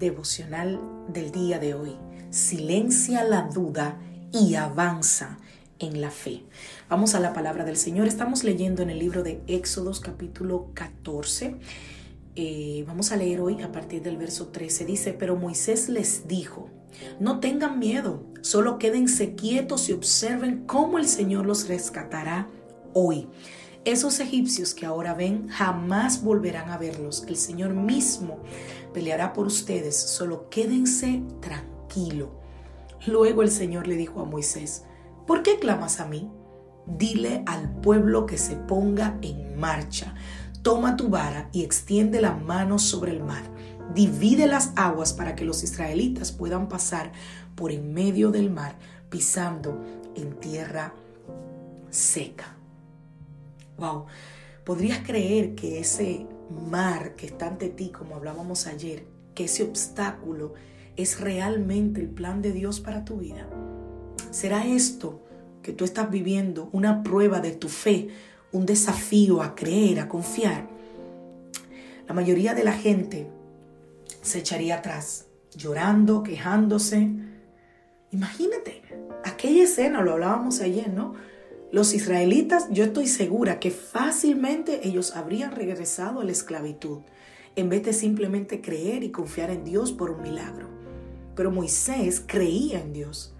Devocional del día de hoy. Silencia la duda y avanza en la fe. Vamos a la palabra del Señor. Estamos leyendo en el libro de Éxodos capítulo 14. Eh, vamos a leer hoy a partir del verso 13. Dice, pero Moisés les dijo, no tengan miedo, solo quédense quietos y observen cómo el Señor los rescatará hoy. Esos egipcios que ahora ven jamás volverán a verlos. El Señor mismo peleará por ustedes, solo quédense tranquilo. Luego el Señor le dijo a Moisés, ¿por qué clamas a mí? Dile al pueblo que se ponga en marcha. Toma tu vara y extiende la mano sobre el mar. Divide las aguas para que los israelitas puedan pasar por en medio del mar, pisando en tierra seca. Wow, ¿podrías creer que ese mar que está ante ti, como hablábamos ayer, que ese obstáculo es realmente el plan de Dios para tu vida? ¿Será esto que tú estás viviendo una prueba de tu fe, un desafío a creer, a confiar? La mayoría de la gente se echaría atrás, llorando, quejándose. Imagínate, aquella escena, lo hablábamos ayer, ¿no? Los israelitas, yo estoy segura que fácilmente ellos habrían regresado a la esclavitud en vez de simplemente creer y confiar en Dios por un milagro. Pero Moisés creía en Dios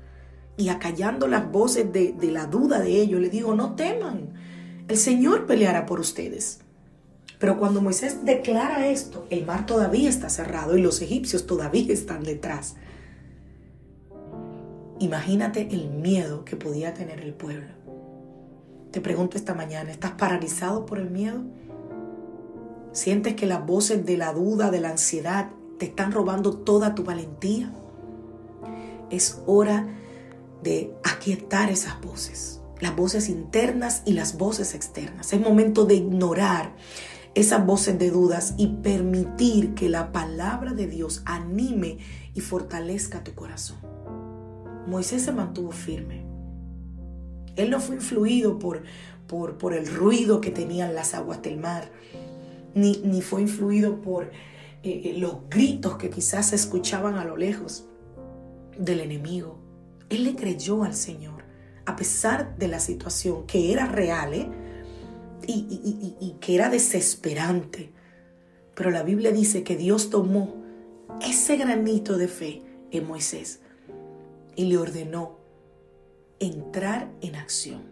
y acallando las voces de, la duda de ellos, le digo, no teman, el Señor peleará por ustedes. Pero cuando Moisés declara esto, el mar todavía está cerrado y los egipcios todavía están detrás. Imagínate el miedo que podía tener el pueblo. Te pregunto esta mañana, ¿estás paralizado por el miedo? ¿Sientes que las voces de la duda, de la ansiedad, te están robando toda tu valentía? Es hora de aquietar esas voces, las voces internas y las voces externas. Es momento de ignorar esas voces de dudas y permitir que la palabra de Dios anime y fortalezca tu corazón. Moisés se mantuvo firme. Él no fue influido por, por, el ruido que tenían las aguas del mar, ni, ni fue influido por eh, eh, los gritos que quizás se escuchaban a lo lejos del enemigo. Él le creyó al Señor, a pesar de la situación que era real ¿eh? y, y que era desesperante. Pero la Biblia dice que Dios tomó ese granito de fe en Moisés y le ordenó entrar en acción.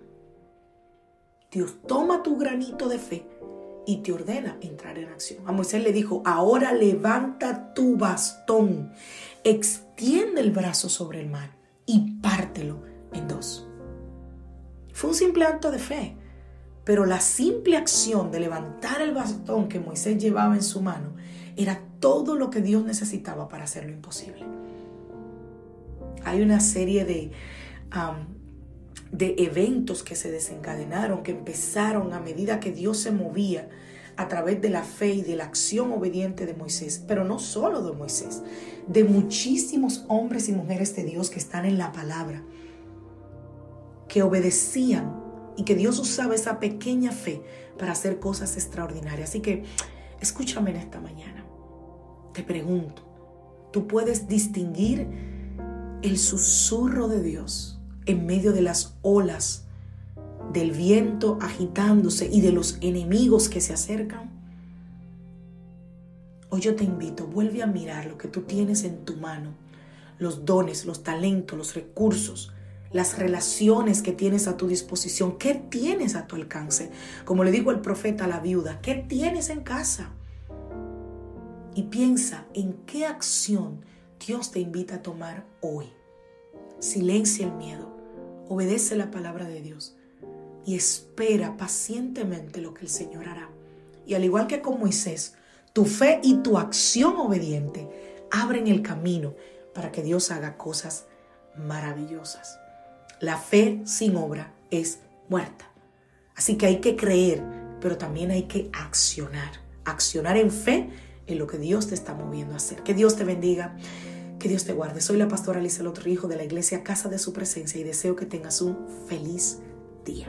Dios toma tu granito de fe y te ordena entrar en acción. A Moisés le dijo, ahora levanta tu bastón, extiende el brazo sobre el mar y pártelo en dos. Fue un simple acto de fe, pero la simple acción de levantar el bastón que Moisés llevaba en su mano era todo lo que Dios necesitaba para hacerlo imposible. Hay una serie de de eventos que se desencadenaron, que empezaron a medida que Dios se movía a través de la fe y de la acción obediente de Moisés, pero no solo de Moisés, de muchísimos hombres y mujeres de Dios que están en la palabra, que obedecían y que Dios usaba esa pequeña fe para hacer cosas extraordinarias. Así que escúchame en esta mañana. Te pregunto, ¿tú puedes distinguir el susurro de Dios? En medio de las olas, del viento agitándose y de los enemigos que se acercan? Hoy yo te invito, vuelve a mirar lo que tú tienes en tu mano, los dones, los talentos, los recursos, las relaciones que tienes a tu disposición, qué tienes a tu alcance. Como le digo el profeta a la viuda, ¿qué tienes en casa? Y piensa en qué acción Dios te invita a tomar hoy. Silencia el miedo, obedece la palabra de Dios y espera pacientemente lo que el Señor hará. Y al igual que con Moisés, tu fe y tu acción obediente abren el camino para que Dios haga cosas maravillosas. La fe sin obra es muerta. Así que hay que creer, pero también hay que accionar. Accionar en fe en lo que Dios te está moviendo a hacer. Que Dios te bendiga, que Dios te guarde. Soy la pastora Alicia Otro Hijo de la iglesia Casa de Su Presencia y deseo que tengas un feliz día.